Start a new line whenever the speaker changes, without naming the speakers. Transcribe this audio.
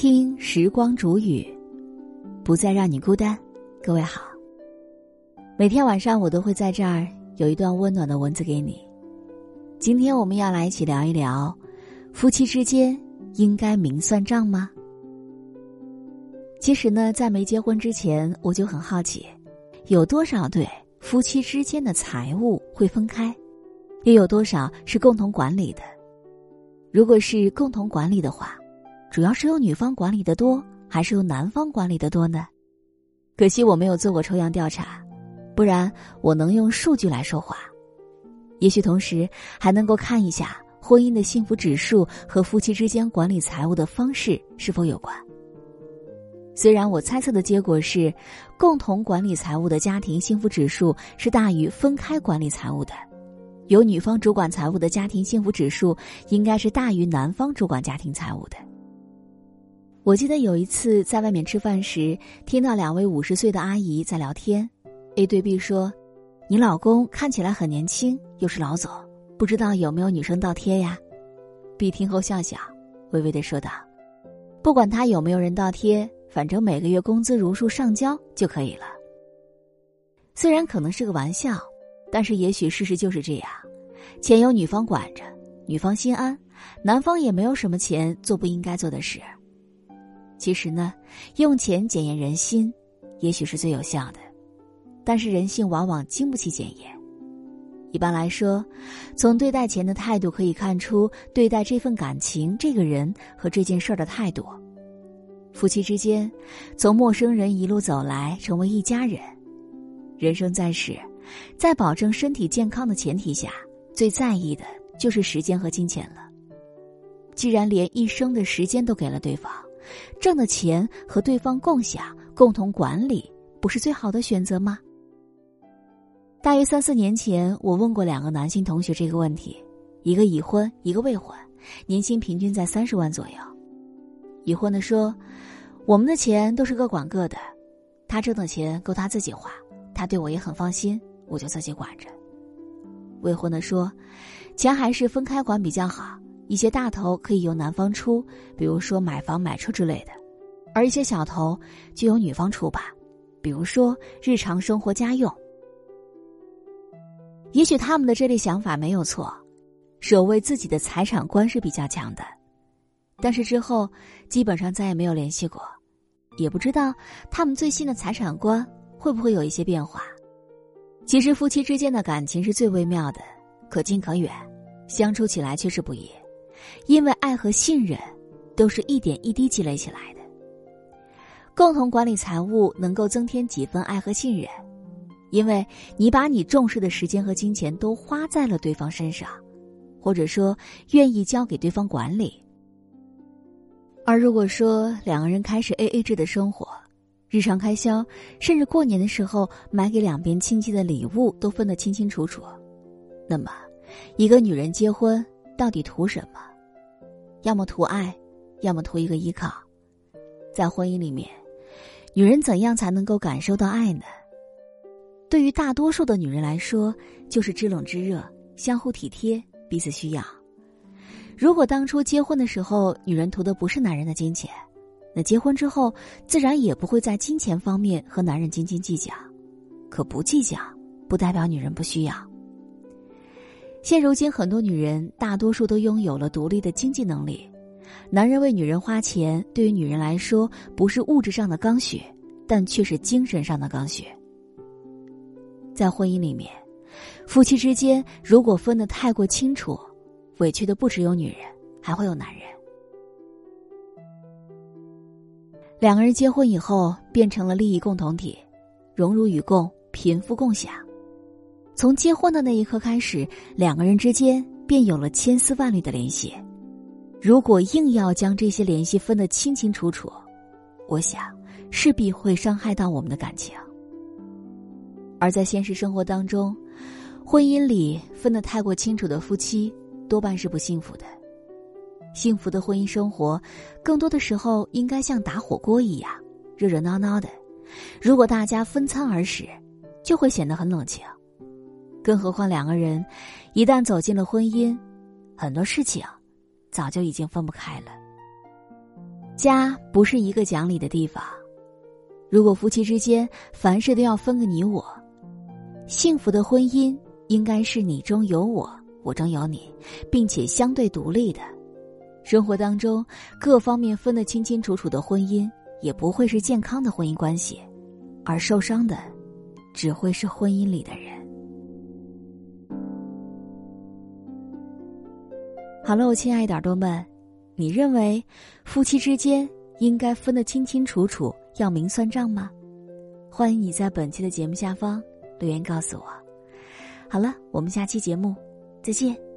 听时光煮雨，不再让你孤单。各位好，每天晚上我都会在这儿有一段温暖的文字给你。今天我们要来一起聊一聊，夫妻之间应该明算账吗？其实呢，在没结婚之前，我就很好奇，有多少对夫妻之间的财务会分开，又有多少是共同管理的？如果是共同管理的话。主要是由女方管理的多，还是由男方管理的多呢？可惜我没有做过抽样调查，不然我能用数据来说话。也许同时还能够看一下婚姻的幸福指数和夫妻之间管理财务的方式是否有关。虽然我猜测的结果是，共同管理财务的家庭幸福指数是大于分开管理财务的，由女方主管财务的家庭幸福指数应该是大于男方主管家庭财务的。我记得有一次在外面吃饭时，听到两位五十岁的阿姨在聊天。A 对 B 说：“你老公看起来很年轻，又是老总，不知道有没有女生倒贴呀？”B 听后笑笑，微微的说道：“不管他有没有人倒贴，反正每个月工资如数上交就可以了。”虽然可能是个玩笑，但是也许事实就是这样：钱由女方管着，女方心安，男方也没有什么钱做不应该做的事。其实呢，用钱检验人心，也许是最有效的，但是人性往往经不起检验。一般来说，从对待钱的态度可以看出对待这份感情、这个人和这件事儿的态度。夫妻之间，从陌生人一路走来，成为一家人。人生在世，在保证身体健康的前提下，最在意的就是时间和金钱了。既然连一生的时间都给了对方。挣的钱和对方共享、共同管理，不是最好的选择吗？大约三四年前，我问过两个男性同学这个问题，一个已婚，一个未婚，年薪平均在三十万左右。已婚的说：“我们的钱都是各管各的，他挣的钱够他自己花，他对我也很放心，我就自己管着。”未婚的说：“钱还是分开管比较好。”一些大头可以由男方出，比如说买房买车之类的，而一些小头就由女方出吧，比如说日常生活家用。也许他们的这类想法没有错，守卫自己的财产观是比较强的，但是之后基本上再也没有联系过，也不知道他们最新的财产观会不会有一些变化。其实夫妻之间的感情是最微妙的，可近可远，相处起来却是不易。因为爱和信任，都是一点一滴积累起来的。共同管理财务能够增添几分爱和信任，因为你把你重视的时间和金钱都花在了对方身上，或者说愿意交给对方管理。而如果说两个人开始 A A 制的生活，日常开销甚至过年的时候买给两边亲戚的礼物都分得清清楚楚，那么，一个女人结婚到底图什么？要么图爱，要么图一个依靠。在婚姻里面，女人怎样才能够感受到爱呢？对于大多数的女人来说，就是知冷知热，相互体贴，彼此需要。如果当初结婚的时候，女人图的不是男人的金钱，那结婚之后，自然也不会在金钱方面和男人斤斤计较。可不计较，不代表女人不需要。现如今，很多女人大多数都拥有了独立的经济能力。男人为女人花钱，对于女人来说不是物质上的刚需，但却是精神上的刚需。在婚姻里面，夫妻之间如果分得太过清楚，委屈的不只有女人，还会有男人。两个人结婚以后，变成了利益共同体，荣辱与共，贫富共享。从结婚的那一刻开始，两个人之间便有了千丝万缕的联系。如果硬要将这些联系分得清清楚楚，我想势必会伤害到我们的感情。而在现实生活当中，婚姻里分得太过清楚的夫妻多半是不幸福的。幸福的婚姻生活，更多的时候应该像打火锅一样热热闹闹的。如果大家分餐而食，就会显得很冷清。更何况两个人一旦走进了婚姻，很多事情早就已经分不开了。家不是一个讲理的地方。如果夫妻之间凡事都要分个你我，幸福的婚姻应该是你中有我，我中有你，并且相对独立的。生活当中各方面分得清清楚楚的婚姻，也不会是健康的婚姻关系，而受伤的，只会是婚姻里的人。好了，亲爱的耳朵们，你认为夫妻之间应该分得清清楚楚，要明算账吗？欢迎你在本期的节目下方留言告诉我。好了，我们下期节目再见。